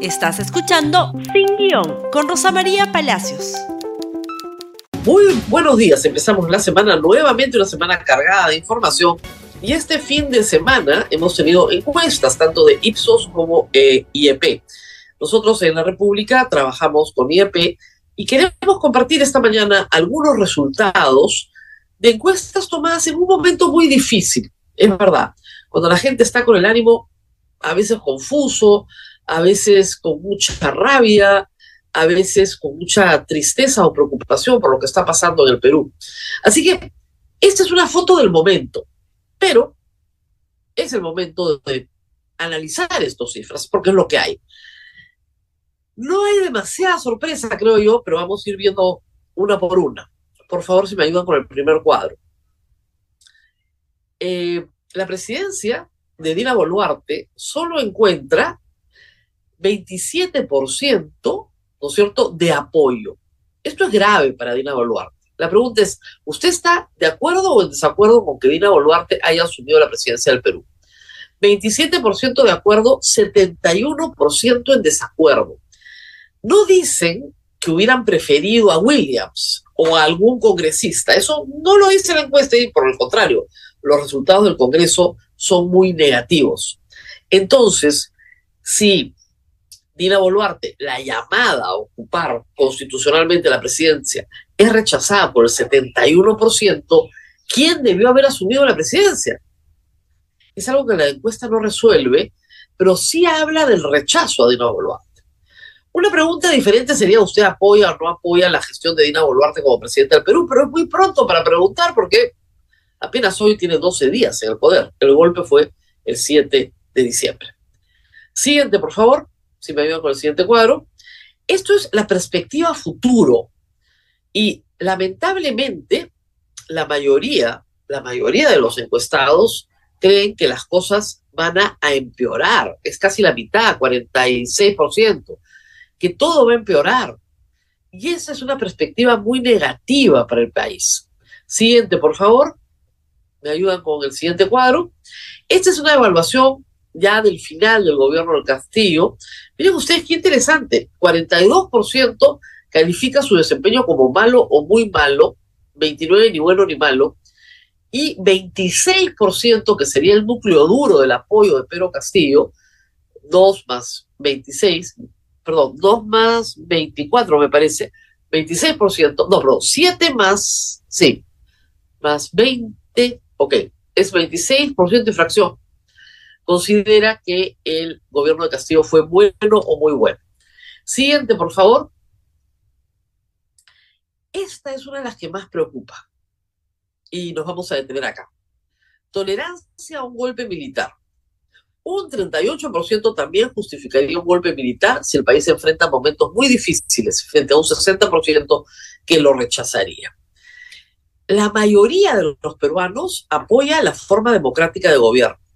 Estás escuchando Sin Guión con Rosa María Palacios. Muy buenos días, empezamos la semana nuevamente, una semana cargada de información. Y este fin de semana hemos tenido encuestas tanto de Ipsos como eh, IEP. Nosotros en la República trabajamos con IEP y queremos compartir esta mañana algunos resultados de encuestas tomadas en un momento muy difícil. Es verdad, cuando la gente está con el ánimo a veces confuso, a veces con mucha rabia, a veces con mucha tristeza o preocupación por lo que está pasando en el Perú. Así que esta es una foto del momento, pero es el momento de analizar estas cifras, porque es lo que hay. No hay demasiada sorpresa, creo yo, pero vamos a ir viendo una por una. Por favor, si me ayudan con el primer cuadro. Eh, la presidencia de Dina Boluarte solo encuentra 27%, ¿no es cierto?, de apoyo. Esto es grave para Dina Boluarte. La pregunta es, ¿usted está de acuerdo o en desacuerdo con que Dina Boluarte haya asumido la presidencia del Perú? 27% de acuerdo, 71% en desacuerdo. No dicen que hubieran preferido a Williams o a algún congresista. Eso no lo dice la encuesta y por el contrario, los resultados del Congreso son muy negativos. Entonces, si Dina Boluarte, la llamada a ocupar constitucionalmente la presidencia, es rechazada por el 71%, ¿quién debió haber asumido la presidencia? Es algo que la encuesta no resuelve, pero sí habla del rechazo a Dina Boluarte. Una pregunta diferente sería, ¿usted apoya o no apoya la gestión de Dina Boluarte como presidente del Perú? Pero es muy pronto para preguntar porque apenas hoy tiene 12 días en el poder. El golpe fue el 7 de diciembre. Siguiente, por favor si me ayudan con el siguiente cuadro. Esto es la perspectiva futuro. Y lamentablemente, la mayoría, la mayoría de los encuestados creen que las cosas van a, empeorar. Es casi la mitad, 46%, que todo va a empeorar. Y esa es una perspectiva muy negativa para el país. Siguiente, por favor. Me ayudan con el siguiente cuadro. Esta es una evaluación ya del final del gobierno del Castillo, miren ustedes qué interesante, 42% califica su desempeño como malo o muy malo, 29 ni bueno ni malo, y 26%, que sería el núcleo duro del apoyo de Pedro Castillo, 2 más 26, perdón, 2 más 24 me parece, 26%, no, perdón, 7 más, sí, más 20, ok, es 26% de fracción considera que el gobierno de Castillo fue bueno o muy bueno. Siguiente, por favor. Esta es una de las que más preocupa. Y nos vamos a detener acá. Tolerancia a un golpe militar. Un 38% también justificaría un golpe militar si el país se enfrenta a momentos muy difíciles, frente a un 60% que lo rechazaría. La mayoría de los peruanos apoya la forma democrática de gobierno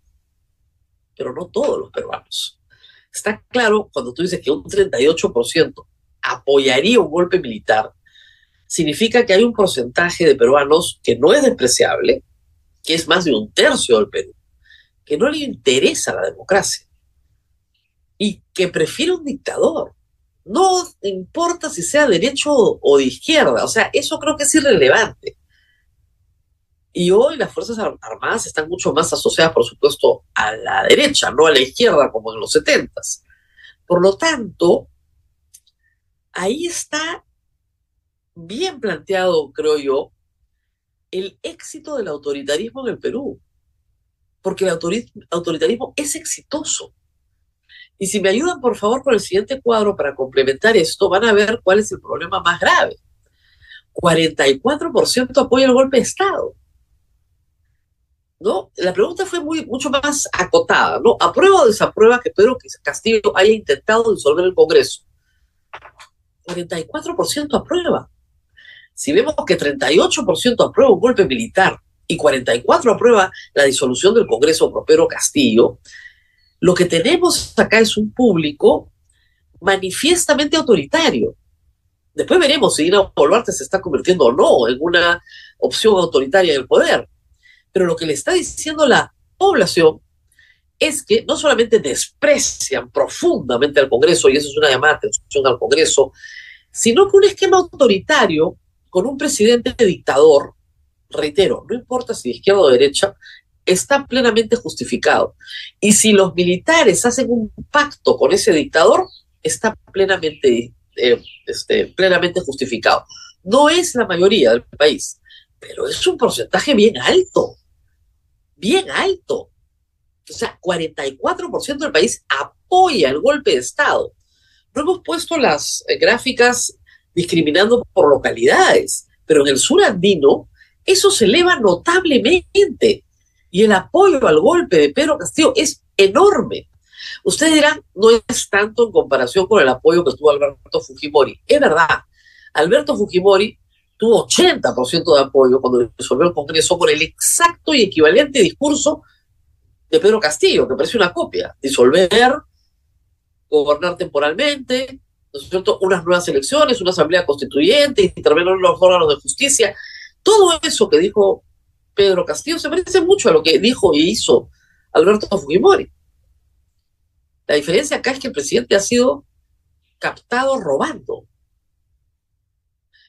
pero no todos los peruanos. Está claro cuando tú dices que un 38% apoyaría un golpe militar, significa que hay un porcentaje de peruanos que no es despreciable, que es más de un tercio del Perú, que no le interesa la democracia y que prefiere un dictador. No importa si sea derecho o de izquierda, o sea, eso creo que es irrelevante. Y hoy las Fuerzas Armadas están mucho más asociadas, por supuesto, a la derecha, no a la izquierda como en los setentas. Por lo tanto, ahí está bien planteado, creo yo, el éxito del autoritarismo en el Perú. Porque el autoritarismo es exitoso. Y si me ayudan, por favor, con el siguiente cuadro para complementar esto, van a ver cuál es el problema más grave. 44% apoya el golpe de Estado. ¿No? La pregunta fue muy, mucho más acotada, ¿no? ¿Aprueba o desaprueba que Pedro Castillo haya intentado disolver el Congreso? 44% aprueba. Si vemos que 38% aprueba un golpe militar y 44% aprueba la disolución del Congreso por Pedro Castillo, lo que tenemos acá es un público manifiestamente autoritario. Después veremos si Dina Boluarte se está convirtiendo o no en una opción autoritaria del poder. Pero lo que le está diciendo la población es que no solamente desprecian profundamente al Congreso, y eso es una llamada de atención al Congreso, sino que un esquema autoritario con un presidente dictador, reitero, no importa si de izquierda o de derecha, está plenamente justificado. Y si los militares hacen un pacto con ese dictador, está plenamente, eh, este, plenamente justificado. No es la mayoría del país, pero es un porcentaje bien alto, bien alto. O sea, 44% del país apoya el golpe de Estado. No hemos puesto las eh, gráficas discriminando por localidades, pero en el sur andino eso se eleva notablemente y el apoyo al golpe de Pedro Castillo es enorme. Ustedes dirán, no es tanto en comparación con el apoyo que tuvo Alberto Fujimori. Es verdad, Alberto Fujimori tuvo 80% de apoyo cuando disolvió el Congreso con el exacto y equivalente discurso de Pedro Castillo, que parece una copia. Disolver, gobernar temporalmente, ¿no es cierto? unas nuevas elecciones, una asamblea constituyente, intervenir en los órganos de justicia. Todo eso que dijo Pedro Castillo se parece mucho a lo que dijo y hizo Alberto Fujimori. La diferencia acá es que el presidente ha sido captado robando.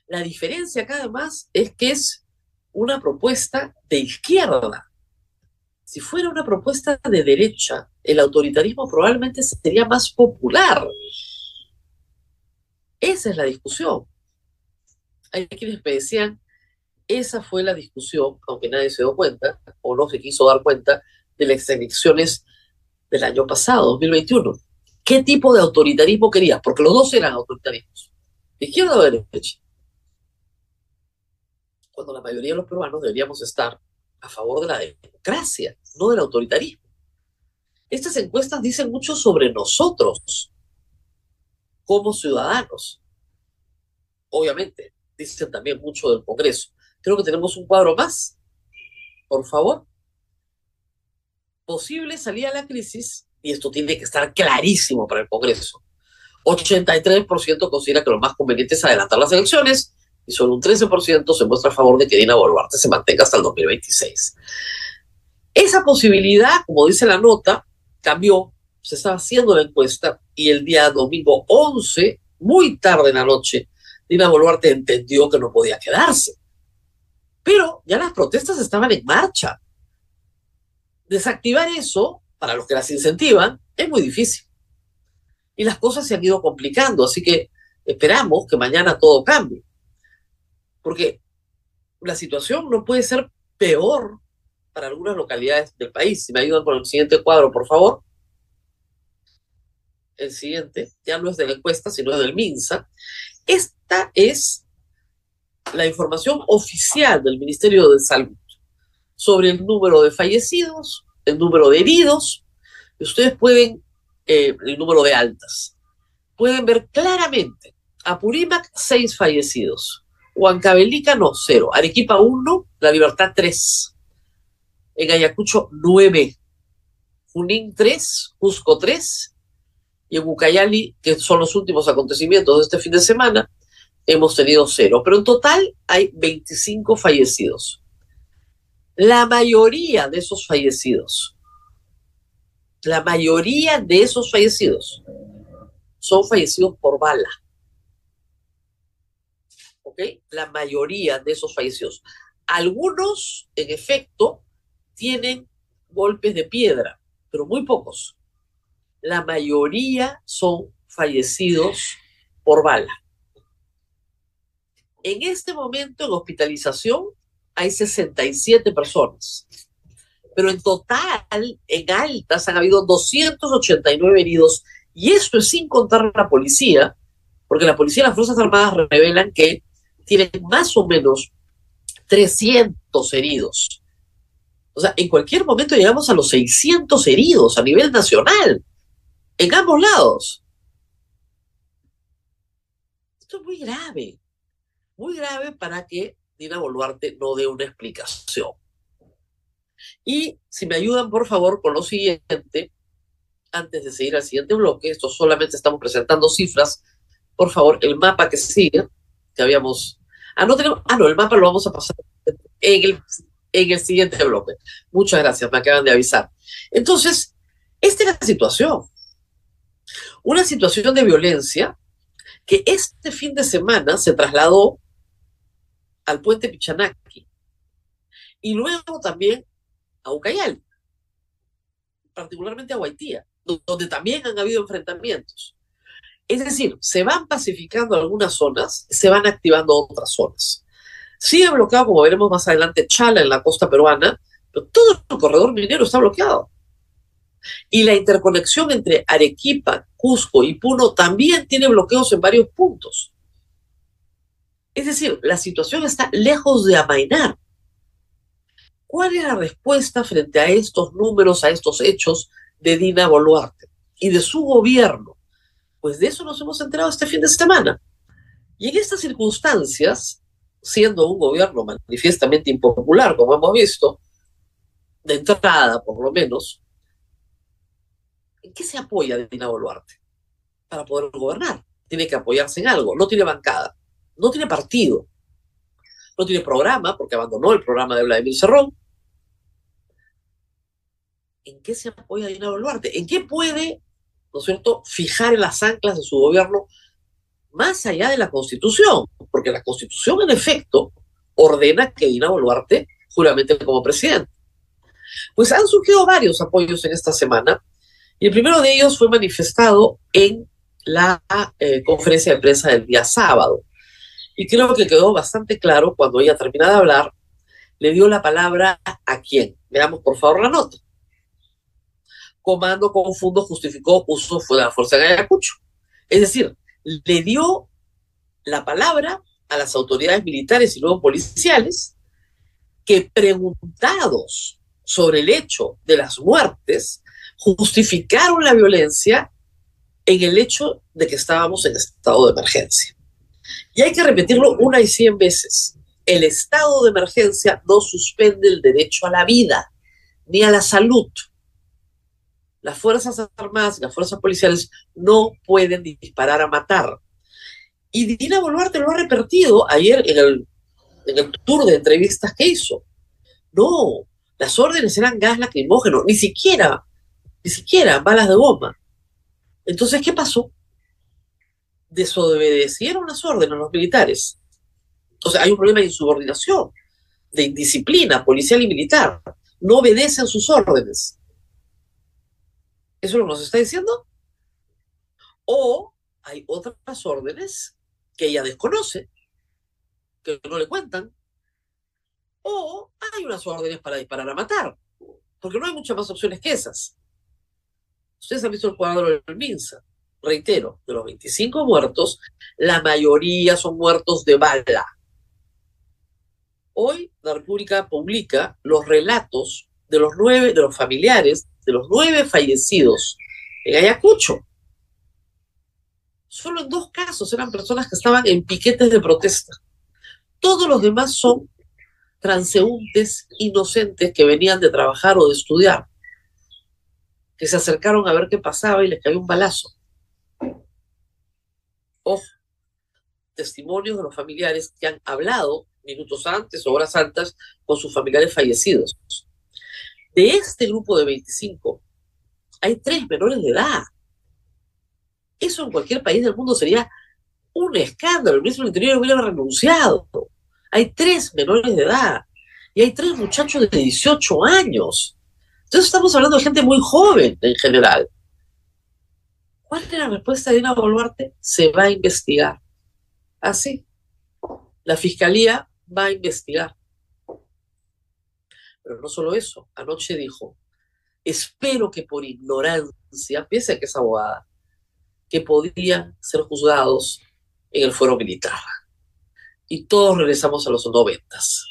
La diferencia acá además es que es una propuesta de izquierda. Si fuera una propuesta de derecha, el autoritarismo probablemente sería más popular. Esa es la discusión. Hay quienes me decían, esa fue la discusión, aunque nadie se dio cuenta o no se quiso dar cuenta de las elecciones del año pasado, 2021. ¿Qué tipo de autoritarismo querías? Porque los dos eran autoritarismos, izquierda o de derecha. Cuando la mayoría de los peruanos deberíamos estar a favor de la democracia, no del autoritarismo. Estas encuestas dicen mucho sobre nosotros como ciudadanos. Obviamente, dicen también mucho del Congreso. Creo que tenemos un cuadro más. Por favor. Posible salida a la crisis, y esto tiene que estar clarísimo para el Congreso. 83% considera que lo más conveniente es adelantar las elecciones y solo un 13% se muestra a favor de que Dina Boluarte se mantenga hasta el 2026. Esa posibilidad, como dice la nota, cambió, se estaba haciendo la encuesta y el día domingo 11, muy tarde en la noche, Dina Boluarte entendió que no podía quedarse. Pero ya las protestas estaban en marcha. Desactivar eso, para los que las incentivan, es muy difícil. Y las cosas se han ido complicando, así que esperamos que mañana todo cambie. Porque la situación no puede ser peor para algunas localidades del país. Si me ayudan con el siguiente cuadro, por favor. El siguiente, ya no es de la encuesta, sino es del MINSA. Esta es la información oficial del Ministerio de Salud sobre el número de fallecidos, el número de heridos, ustedes pueden, eh, el número de altas, pueden ver claramente Apurímac, seis fallecidos, Huancavelica, no, cero, Arequipa, uno, La Libertad, tres, en Ayacucho, nueve, Junín, tres, Cusco, tres, y en Ucayali, que son los últimos acontecimientos de este fin de semana, hemos tenido cero, pero en total hay 25 fallecidos. La mayoría de esos fallecidos, la mayoría de esos fallecidos son fallecidos por bala. La mayoría de esos fallecidos. Algunos, en efecto, tienen golpes de piedra, pero muy pocos. La mayoría son fallecidos por bala. En este momento en hospitalización hay 67 personas, pero en total, en altas, han habido 289 heridos, y esto es sin contar la policía, porque la policía y las Fuerzas Armadas revelan que tienen más o menos 300 heridos. O sea, en cualquier momento llegamos a los 600 heridos a nivel nacional, en ambos lados. Esto es muy grave muy grave para que Dina Boluarte no dé una explicación. Y si me ayudan, por favor, con lo siguiente, antes de seguir al siguiente bloque, esto solamente estamos presentando cifras, por favor, el mapa que sigue, que habíamos... Ah, no tenemos... Ah, no, el mapa lo vamos a pasar en el, en el siguiente bloque. Muchas gracias, me acaban de avisar. Entonces, Esta es la situación. Una situación de violencia que este fin de semana se trasladó al puente Pichanaki y luego también a Ucayali, particularmente a Guaitía, donde también han habido enfrentamientos. Es decir, se van pacificando algunas zonas, se van activando otras zonas. Sigue bloqueado, como veremos más adelante, Chala en la costa peruana, pero todo el corredor minero está bloqueado. Y la interconexión entre Arequipa, Cusco y Puno también tiene bloqueos en varios puntos. Es decir, la situación está lejos de amainar. ¿Cuál es la respuesta frente a estos números, a estos hechos de Dina Boluarte y de su gobierno? Pues de eso nos hemos enterado este fin de semana. Y en estas circunstancias, siendo un gobierno manifiestamente impopular, como hemos visto, de entrada por lo menos, ¿en qué se apoya Dina Boluarte para poder gobernar? Tiene que apoyarse en algo, no tiene bancada, no tiene partido, no tiene programa, porque abandonó el programa de Vladimir Cerrón. ¿En qué se apoya Dina Boluarte? ¿En qué puede, ¿no es cierto?, fijar en las anclas de su gobierno más allá de la Constitución, porque la Constitución, en efecto, ordena que Dina Boluarte juramente como presidente. Pues han surgido varios apoyos en esta semana, y el primero de ellos fue manifestado en la eh, conferencia de prensa del día sábado. Y creo que quedó bastante claro cuando ella termina de hablar, le dio la palabra a quién. Veamos por favor la nota. Comando Confundo justificó uso de la fuerza de Ayacucho. Es decir, le dio la palabra a las autoridades militares y luego policiales que preguntados sobre el hecho de las muertes, justificaron la violencia en el hecho de que estábamos en estado de emergencia. Y hay que repetirlo una y cien veces. El estado de emergencia no suspende el derecho a la vida ni a la salud. Las Fuerzas Armadas y las Fuerzas Policiales no pueden disparar a matar. Y Dina Boluarte lo ha repetido ayer en el, en el tour de entrevistas que hizo. No, las órdenes eran gas lacrimógeno, ni siquiera, ni siquiera balas de goma. Entonces, ¿qué pasó? Desobedecieron las órdenes los militares. O sea, hay un problema de insubordinación, de indisciplina policial y militar. No obedecen sus órdenes. ¿Eso es lo que nos está diciendo? O hay otras órdenes que ella desconoce, que no le cuentan, o hay unas órdenes para disparar a matar, porque no hay muchas más opciones que esas. Ustedes han visto el cuadro del Minsa. Reitero, de los 25 muertos, la mayoría son muertos de bala. Hoy la República publica los relatos de los nueve, de los familiares de los nueve fallecidos en Ayacucho. Solo en dos casos eran personas que estaban en piquetes de protesta. Todos los demás son transeúntes inocentes que venían de trabajar o de estudiar, que se acercaron a ver qué pasaba y les cayó un balazo. Ojo, testimonios de los familiares que han hablado minutos antes o horas antes con sus familiares fallecidos. De este grupo de 25, hay tres menores de edad. Eso en cualquier país del mundo sería un escándalo. El ministro del Interior hubiera renunciado. Hay tres menores de edad y hay tres muchachos de 18 años. Entonces estamos hablando de gente muy joven en general. ¿Cuál es la respuesta de Dina Boluarte? Se va a investigar. Así. la fiscalía va a investigar. Pero no solo eso, anoche dijo, espero que por ignorancia, piense que es abogada, que podrían ser juzgados en el fuero militar y todos regresamos a los noventas.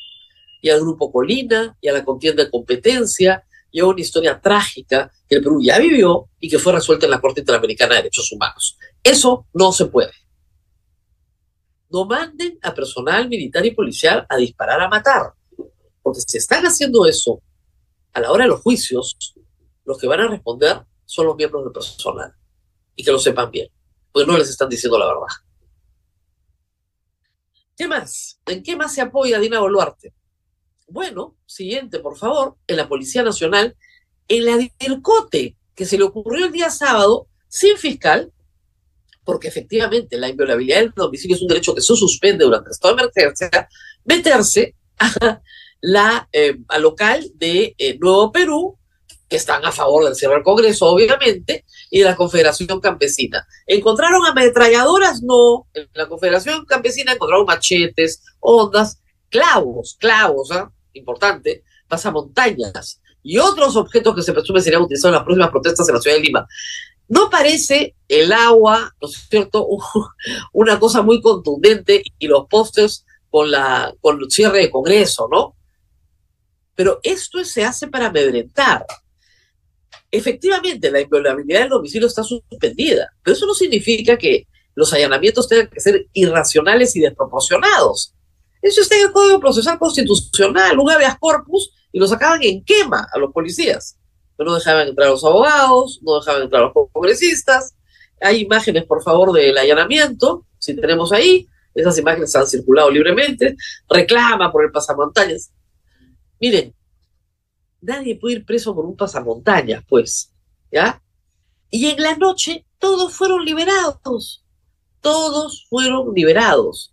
Y al grupo Colina, y a la contienda de competencia, y a una historia trágica que el Perú ya vivió y que fue resuelta en la Corte Interamericana de Derechos Humanos. Eso no se puede. No manden a personal militar y policial a disparar a matar. Porque si están haciendo eso, a la hora de los juicios, los que van a responder son los miembros del personal. Y que lo sepan bien, pues no les están diciendo la verdad. ¿Qué más? ¿En qué más se apoya Dina Boluarte? Bueno, siguiente, por favor, en la Policía Nacional, en la DIRCOTE. que se le ocurrió el día sábado sin fiscal, porque efectivamente la inviolabilidad del domicilio es un derecho que se suspende durante el estado de emergencia, meterse a la eh, local de eh, Nuevo Perú, que están a favor del cierre del Congreso, obviamente, y de la Confederación Campesina. ¿Encontraron ametralladoras? No. En la Confederación Campesina encontraron machetes, ondas, clavos, clavos, ¿ah? importante, pasamontañas y otros objetos que se presume serían utilizados en las próximas protestas en la ciudad de Lima. No parece el agua, ¿no es cierto?, una cosa muy contundente y los postes con, la, con el cierre de Congreso, ¿no? Pero esto se hace para amedrentar. Efectivamente, la inviolabilidad del domicilio está suspendida, pero eso no significa que los allanamientos tengan que ser irracionales y desproporcionados. Eso está en el Código Procesal Constitucional, un habeas corpus, y lo sacaban en quema a los policías. No dejaban entrar a los abogados, no dejaban entrar a los congresistas. Hay imágenes, por favor, del allanamiento, si tenemos ahí. Esas imágenes han circulado libremente. Reclama por el pasamontañas. Miren, nadie puede ir preso por un pasamontañas, pues, ¿ya? Y en la noche todos fueron liberados. Todos fueron liberados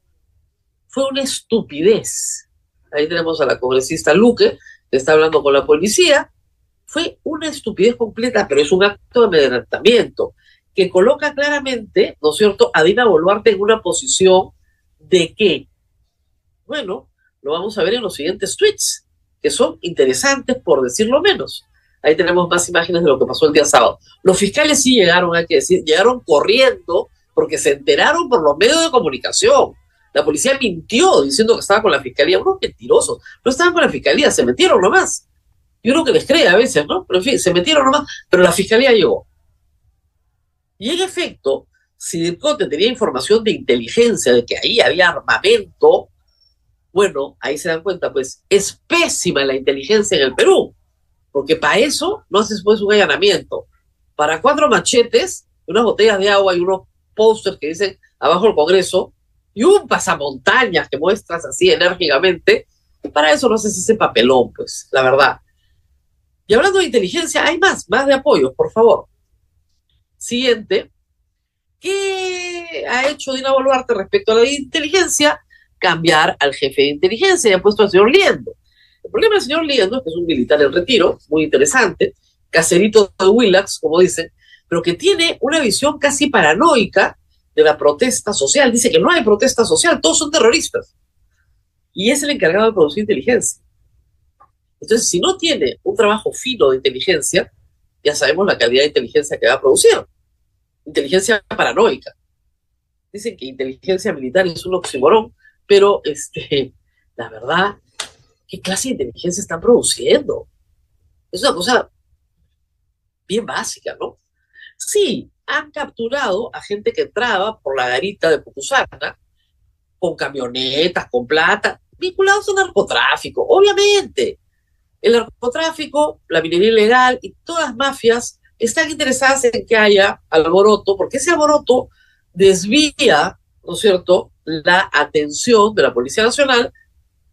fue una estupidez. Ahí tenemos a la congresista Luque, que está hablando con la policía. Fue una estupidez completa, pero es un acto de amedrentamiento que coloca claramente, ¿no es cierto?, a Dina Boluarte en una posición de que, bueno, lo vamos a ver en los siguientes tweets, que son interesantes por decirlo menos. Ahí tenemos más imágenes de lo que pasó el día sábado. Los fiscales sí llegaron, hay que decir, llegaron corriendo porque se enteraron por los medios de comunicación. La policía mintió diciendo que estaba con la fiscalía. Unos mentirosos. No estaban con la fiscalía, se metieron nomás. Yo creo que les cree a veces, ¿no? Pero en fin, se metieron nomás, pero la fiscalía llegó. Y en efecto, si Dircote tenía información de inteligencia de que ahí había armamento, bueno, ahí se dan cuenta, pues es pésima la inteligencia en el Perú, porque para eso no haces pues un allanamiento. Para cuatro machetes, unas botellas de agua y unos posters que dicen abajo el Congreso, y un pasamontañas que muestras así enérgicamente, para eso no si ese papelón, pues, la verdad. Y hablando de inteligencia, hay más, más de apoyo, por favor. Siguiente. ¿Qué ha hecho Dina Boluarte respecto a la inteligencia? Cambiar al jefe de inteligencia y ha puesto al señor Liendo. El problema del señor Liendo es que es un militar en retiro, muy interesante, caserito de Willax, como dicen, pero que tiene una visión casi paranoica de la protesta social. Dice que no hay protesta social, todos son terroristas. Y es el encargado de producir inteligencia. Entonces, si no tiene un trabajo fino de inteligencia, ya sabemos la calidad de inteligencia que va a producir. Inteligencia paranoica. Dicen que inteligencia militar es un oxímoron, pero este, la verdad, ¿qué clase de inteligencia están produciendo? Es una cosa bien básica, ¿no? Sí, han capturado a gente que entraba por la garita de Pucusana con camionetas, con plata, vinculados al narcotráfico, obviamente. El narcotráfico, la minería ilegal y todas las mafias están interesadas en que haya alboroto, porque ese alboroto desvía, ¿no es cierto?, la atención de la Policía Nacional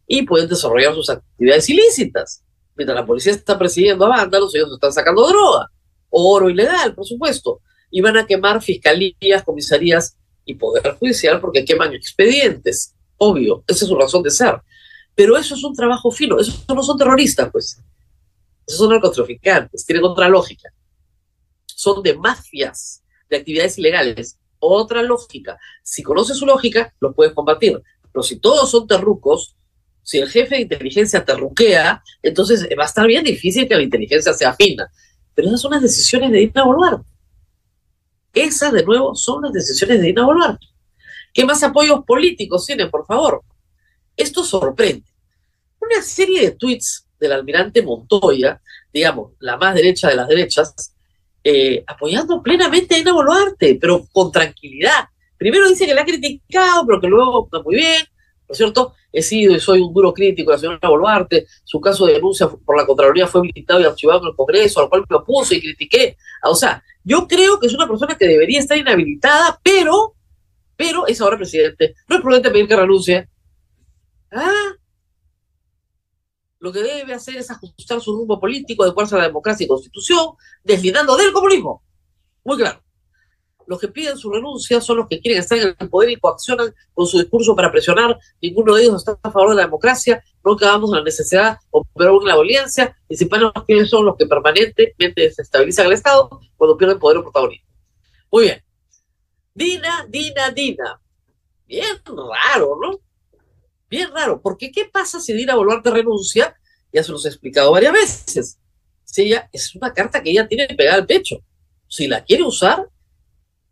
y pueden desarrollar sus actividades ilícitas. Mientras la policía está persiguiendo a vándalos, ellos están sacando droga, oro ilegal, por supuesto y van a quemar fiscalías, comisarías y poder judicial porque queman expedientes. Obvio, esa es su razón de ser. Pero eso es un trabajo fino, esos no son terroristas, pues. Esos son narcotraficantes, tienen otra lógica. Son de mafias, de actividades ilegales. Otra lógica. Si conoces su lógica, los puedes combatir. Pero si todos son terrucos, si el jefe de inteligencia terruquea, entonces va a estar bien difícil que la inteligencia sea fina. Pero esas son las decisiones de Dina Boluarte. Esas, de nuevo, son las decisiones de Dina Boluarte. ¿Qué más apoyos políticos tienen, por favor? Esto sorprende. Una serie de tweets del almirante Montoya, digamos, la más derecha de las derechas, eh, apoyando plenamente a Dina Boluarte, pero con tranquilidad. Primero dice que la ha criticado, pero que luego está muy bien, ¿no es cierto? He sido y soy un duro crítico de la señora Boluarte. Su caso de denuncia por la Contraloría fue habilitado y archivado en el Congreso, al cual me opuse y critiqué. O sea, yo creo que es una persona que debería estar inhabilitada, pero, pero es ahora presidente. No es prudente pedir que renuncie. Ah, lo que debe hacer es ajustar su rumbo político, adecuarse a la democracia y constitución, deslindando del comunismo. Muy claro. Los que piden su renuncia son los que quieren estar en el poder y coaccionan con su discurso para presionar. Ninguno de ellos está a favor de la democracia. No acabamos en la necesidad o peor en la violencia. Y si para quiénes son los que permanentemente desestabilizan el Estado cuando pierden poder o protagonismo. Muy bien. Dina, Dina, Dina. Bien raro, ¿no? Bien raro. Porque ¿qué pasa si Dina Boluarte renuncia? Ya se los he explicado varias veces. Si ella es una carta que ella tiene pegada al pecho. Si la quiere usar,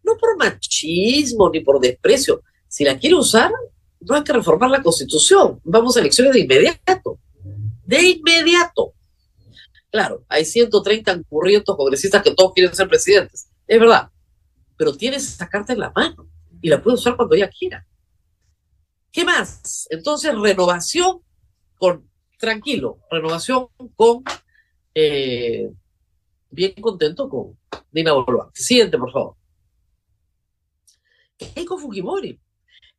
no por machismo ni por desprecio. Si la quiere usar, no hay que reformar la constitución. Vamos a elecciones de inmediato. De inmediato. Claro, hay 130 concurrientes congresistas que todos quieren ser presidentes. Es verdad. Pero tienes esa carta en la mano y la puede usar cuando ella quiera. ¿Qué más? Entonces, renovación con, tranquilo, renovación con, eh, bien contento con Dina Boluarte. Siguiente, por favor. Keiko Fujimori.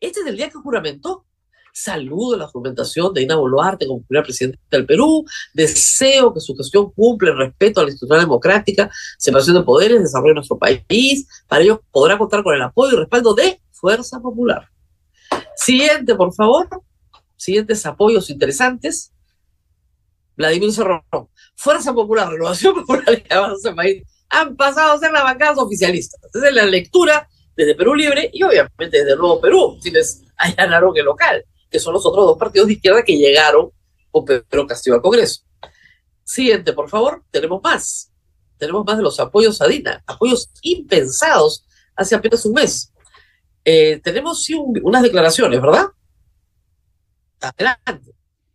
Este es el día que juramentó. Saludo la juramentación de Dina Boluarte como primera presidenta del Perú. Deseo que su gestión cumpla el respeto a la institución democrática, separación de poderes, desarrollo de nuestro país. Para ello podrá contar con el apoyo y respaldo de Fuerza Popular. Siguiente, por favor. Siguientes apoyos interesantes. Vladimir Cerrón. Fuerza Popular, Renovación Popular y Avance País han pasado a ser las bancadas oficialistas. Esa es la lectura desde Perú Libre y obviamente desde el Nuevo Perú, tienes allá Naroque local, que son los otros dos partidos de izquierda que llegaron con Pedro Castillo al Congreso. Siguiente, por favor, tenemos más. Tenemos más de los apoyos a Dina, apoyos impensados hace apenas un mes. Eh, tenemos sí unas declaraciones, ¿verdad? Adelante,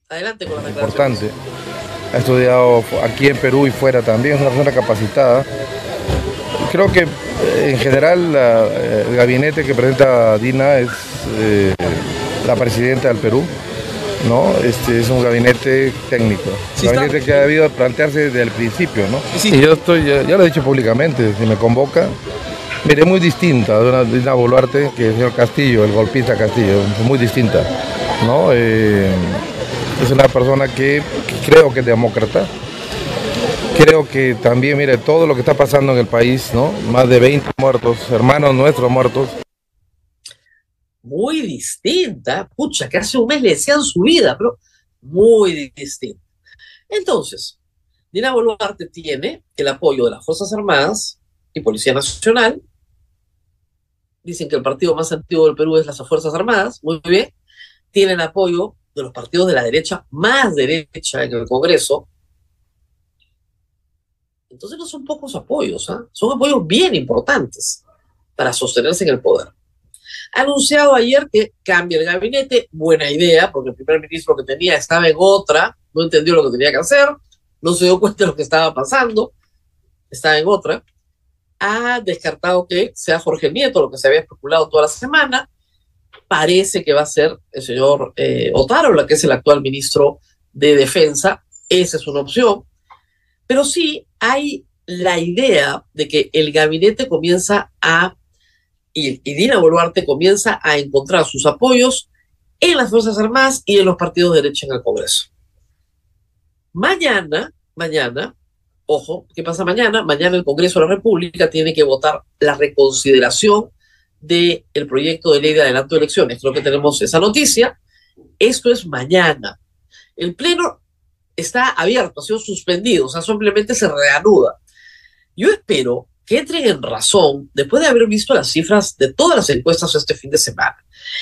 adelante con las declaraciones. Importante. Ha estudiado aquí en Perú y fuera también, es una persona capacitada creo que eh, en general eh, el gabinete que presenta Dina es eh, la presidenta del Perú. ¿no? Este es un gabinete técnico, un gabinete que ha debido plantearse desde el principio, ¿no? Y yo estoy, ya, lo he dicho públicamente, si me convoca, mire, muy distinta de Dina Boluarte que el señor Castillo, el golpista Castillo, muy distinta, ¿no? es una persona que, que creo que es demócrata, creo que también, mire, todo lo que está pasando en el país, ¿no? Más de 20 muertos, hermanos nuestros muertos. Muy distinta, pucha, que hace un mes le decían su vida, pero muy distinta. Entonces, Dina Boluarte tiene el apoyo de las Fuerzas Armadas y Policía Nacional. Dicen que el partido más antiguo del Perú es las Fuerzas Armadas, muy bien. Tiene el apoyo de los partidos de la derecha más derecha en el Congreso, entonces no son pocos apoyos, ¿ah? son apoyos bien importantes para sostenerse en el poder. Ha anunciado ayer que cambia el gabinete, buena idea, porque el primer ministro que tenía estaba en otra, no entendió lo que tenía que hacer, no se dio cuenta de lo que estaba pasando, estaba en otra. Ha descartado que sea Jorge Nieto, lo que se había especulado toda la semana. Parece que va a ser el señor eh, Otárola, que es el actual ministro de Defensa. Esa es una opción. Pero sí hay la idea de que el gabinete comienza a, y, Dina Boluarte comienza a encontrar sus apoyos en las Fuerzas Armadas y en los partidos de derecha en el Congreso. Mañana, mañana, ojo, ¿qué pasa mañana? Mañana el Congreso de la República tiene que votar la reconsideración del proyecto de ley de adelanto de elecciones. Creo que tenemos esa noticia. Esto es mañana. El Pleno está abierto, ha sido suspendido, o sea, simplemente se reanuda. Yo espero que entren en razón después de haber visto las cifras de todas las encuestas este fin de semana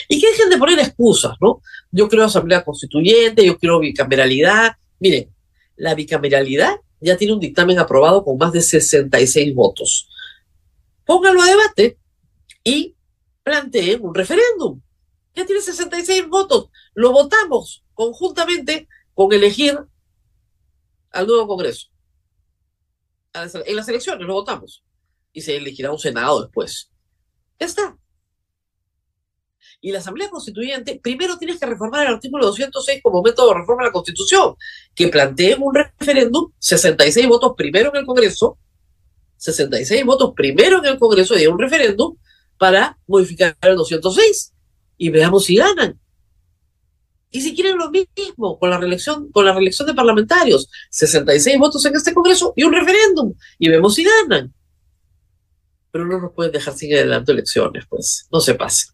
y que dejen de poner excusas, ¿no? Yo quiero asamblea constituyente, yo quiero bicameralidad. Miren, la bicameralidad ya tiene un dictamen aprobado con más de 66 votos. Pónganlo a debate y planteen un referéndum. Ya tiene 66 votos. Lo votamos conjuntamente con elegir al nuevo Congreso. En las elecciones lo votamos y se elegirá un Senado después. Ya está. Y la Asamblea Constituyente, primero tienes que reformar el artículo 206 como método de reforma de la Constitución, que plantee un referéndum, 66 votos primero en el Congreso, 66 votos primero en el Congreso y un referéndum para modificar el 206 y veamos si ganan. Y si quieren lo mismo con la reelección, con la reelección de parlamentarios, 66 votos en este Congreso y un referéndum, y vemos si ganan. Pero no nos pueden dejar sin adelante elecciones, pues, no se pase.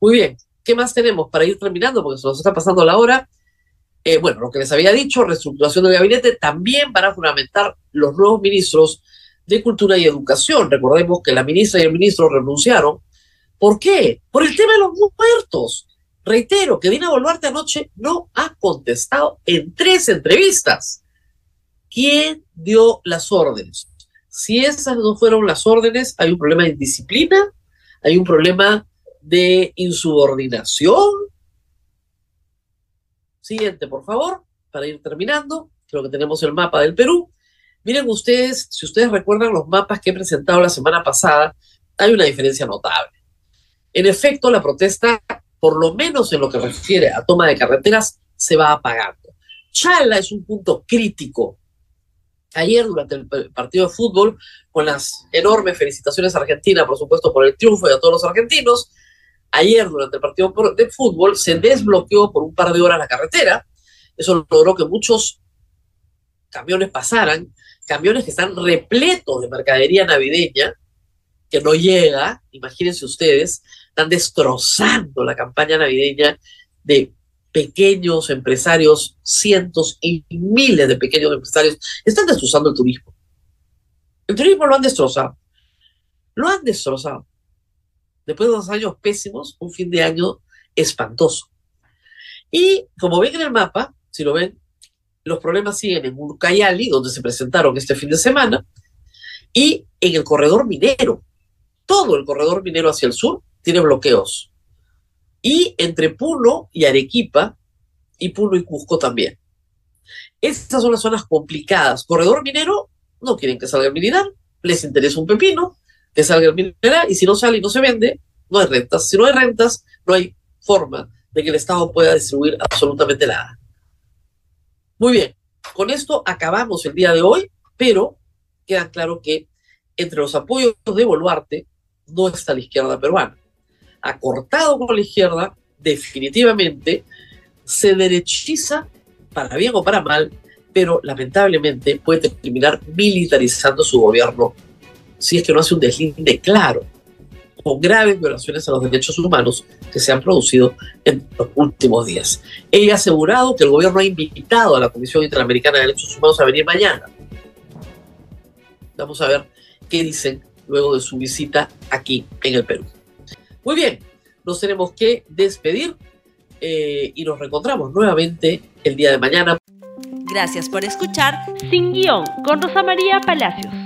Muy bien, ¿qué más tenemos para ir terminando? Porque se nos está pasando la hora. Eh, bueno, lo que les había dicho, reestructuración del gabinete, también para fundamentar los nuevos ministros de Cultura y Educación. Recordemos que la ministra y el ministro renunciaron. ¿Por qué? Por el tema de los muertos. Reitero que Dina Boluarte anoche no ha contestado en tres entrevistas. ¿Quién dio las órdenes? Si esas no fueron las órdenes, hay un problema de indisciplina, hay un problema de insubordinación. Siguiente, por favor, para ir terminando. Creo que tenemos el mapa del Perú. Miren ustedes, si ustedes recuerdan los mapas que he presentado la semana pasada, hay una diferencia notable. En efecto, la protesta, por lo menos en lo que refiere a toma de carreteras, se va apagando. Chala es un punto crítico. Ayer, durante el partido de fútbol, con las enormes felicitaciones a Argentina, por supuesto, por el triunfo y a todos los argentinos, ayer, durante el partido de fútbol, se desbloqueó por un par de horas la carretera. Eso logró que muchos camiones pasaran camiones que están repletos de mercadería navideña, que no llega, imagínense ustedes, están destrozando la campaña navideña de pequeños empresarios, cientos y miles de pequeños empresarios, están destrozando el turismo. El turismo lo han destrozado. Lo han destrozado. Después de dos años pésimos, un fin de año espantoso. Y como ven en el mapa, si lo ven, los problemas siguen en Ucayali, donde se presentaron este fin de semana, y en el corredor minero. Todo el corredor minero hacia el sur tiene bloqueos. Y entre Puno y Arequipa, y Puno y Cusco también. Estas son las zonas complicadas. Corredor minero, no quieren que salga el mineral, les interesa un pepino, que salga el mineral, y si no sale y no se vende, no hay rentas. Si no hay rentas, no hay forma de que el Estado pueda distribuir absolutamente nada. Muy bien, con esto acabamos el día de hoy, pero queda claro que entre los apoyos de Boluarte no está la izquierda peruana. Acortado con la izquierda, definitivamente se derechiza para bien o para mal, pero lamentablemente puede terminar militarizando su gobierno si es que no hace un deslinde claro con graves violaciones a los derechos humanos que se han producido en los últimos días. Ella ha asegurado que el gobierno ha invitado a la Comisión Interamericana de Derechos Humanos a venir mañana. Vamos a ver qué dicen luego de su visita aquí en el Perú. Muy bien, nos tenemos que despedir eh, y nos reencontramos nuevamente el día de mañana. Gracias por escuchar Sin Guión con Rosa María Palacios.